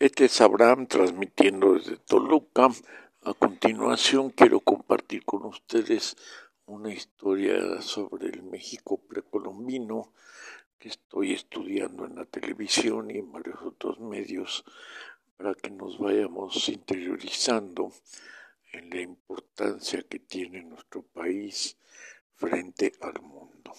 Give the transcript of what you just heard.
Este es Abraham transmitiendo desde Toluca. A continuación quiero compartir con ustedes una historia sobre el México precolombino que estoy estudiando en la televisión y en varios otros medios para que nos vayamos interiorizando en la importancia que tiene nuestro país frente al mundo.